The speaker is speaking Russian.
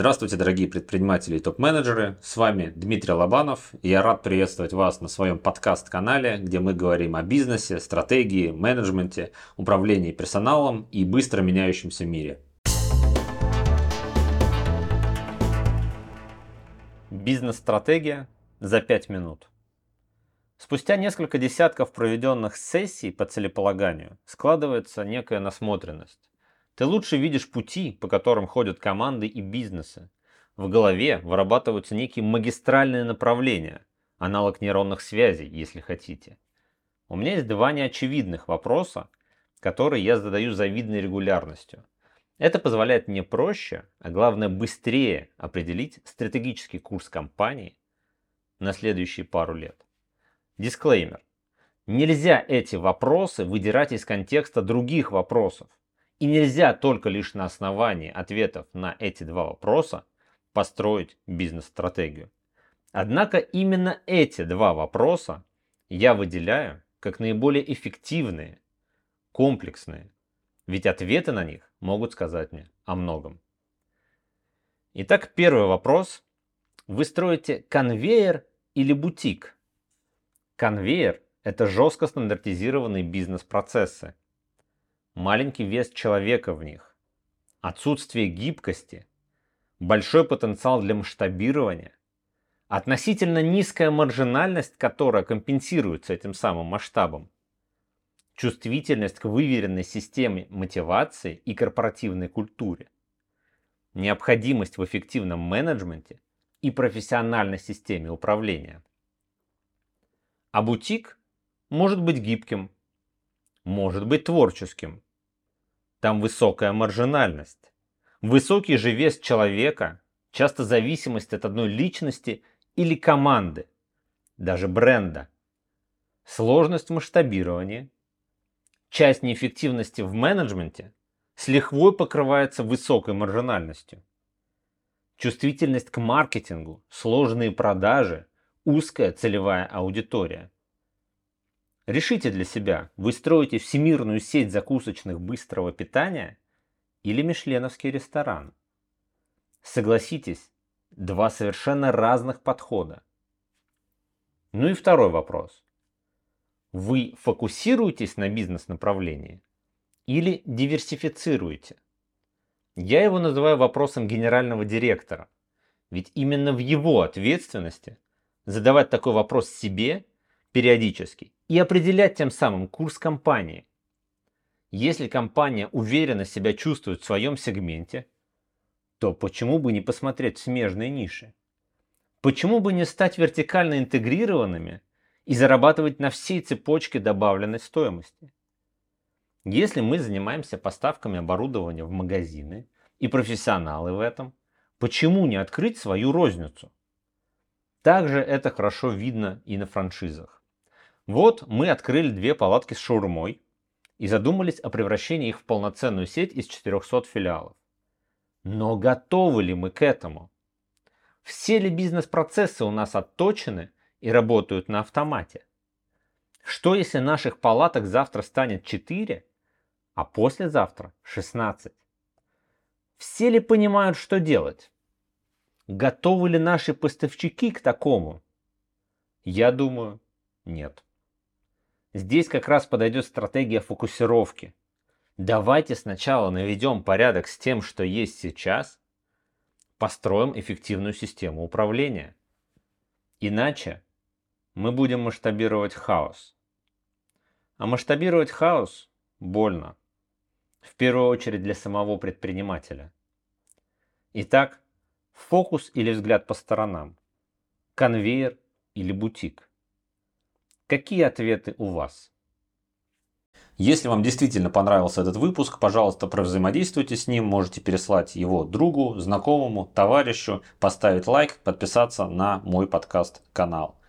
Здравствуйте, дорогие предприниматели и топ-менеджеры. С вами Дмитрий Лобанов. И я рад приветствовать вас на своем подкаст-канале, где мы говорим о бизнесе, стратегии, менеджменте, управлении персоналом и быстро меняющемся мире. Бизнес-стратегия за 5 минут. Спустя несколько десятков проведенных сессий по целеполаганию складывается некая насмотренность. Ты лучше видишь пути, по которым ходят команды и бизнесы. В голове вырабатываются некие магистральные направления, аналог нейронных связей, если хотите. У меня есть два неочевидных вопроса, которые я задаю завидной регулярностью. Это позволяет мне проще, а главное быстрее определить стратегический курс компании на следующие пару лет. Дисклеймер. Нельзя эти вопросы выдирать из контекста других вопросов. И нельзя только лишь на основании ответов на эти два вопроса построить бизнес-стратегию. Однако именно эти два вопроса я выделяю как наиболее эффективные, комплексные, ведь ответы на них могут сказать мне о многом. Итак, первый вопрос. Вы строите конвейер или бутик? Конвейер – это жестко стандартизированные бизнес-процессы, маленький вес человека в них, отсутствие гибкости, большой потенциал для масштабирования, относительно низкая маржинальность, которая компенсируется этим самым масштабом, чувствительность к выверенной системе мотивации и корпоративной культуре, необходимость в эффективном менеджменте и профессиональной системе управления. А бутик может быть гибким, может быть творческим. Там высокая маржинальность. Высокий же вес человека, часто зависимость от одной личности или команды, даже бренда. Сложность масштабирования. Часть неэффективности в менеджменте с лихвой покрывается высокой маржинальностью. Чувствительность к маркетингу, сложные продажи, узкая целевая аудитория – Решите для себя, вы строите всемирную сеть закусочных быстрого питания или мишленовский ресторан. Согласитесь, два совершенно разных подхода. Ну и второй вопрос. Вы фокусируетесь на бизнес-направлении или диверсифицируете? Я его называю вопросом генерального директора, ведь именно в его ответственности задавать такой вопрос себе периодически и определять тем самым курс компании. Если компания уверенно себя чувствует в своем сегменте, то почему бы не посмотреть смежные ниши? Почему бы не стать вертикально интегрированными и зарабатывать на всей цепочке добавленной стоимости? Если мы занимаемся поставками оборудования в магазины и профессионалы в этом, почему не открыть свою розницу? Также это хорошо видно и на франшизах. Вот мы открыли две палатки с шаурмой и задумались о превращении их в полноценную сеть из 400 филиалов. Но готовы ли мы к этому? Все ли бизнес-процессы у нас отточены и работают на автомате? Что если наших палаток завтра станет 4, а послезавтра 16? Все ли понимают, что делать? Готовы ли наши поставщики к такому? Я думаю, нет. Здесь как раз подойдет стратегия фокусировки. Давайте сначала наведем порядок с тем, что есть сейчас, построим эффективную систему управления. Иначе мы будем масштабировать хаос. А масштабировать хаос больно. В первую очередь для самого предпринимателя. Итак, фокус или взгляд по сторонам, конвейер или бутик. Какие ответы у вас? Если вам действительно понравился этот выпуск, пожалуйста, провзаимодействуйте с ним. Можете переслать его другу, знакомому, товарищу, поставить лайк, подписаться на мой подкаст-канал.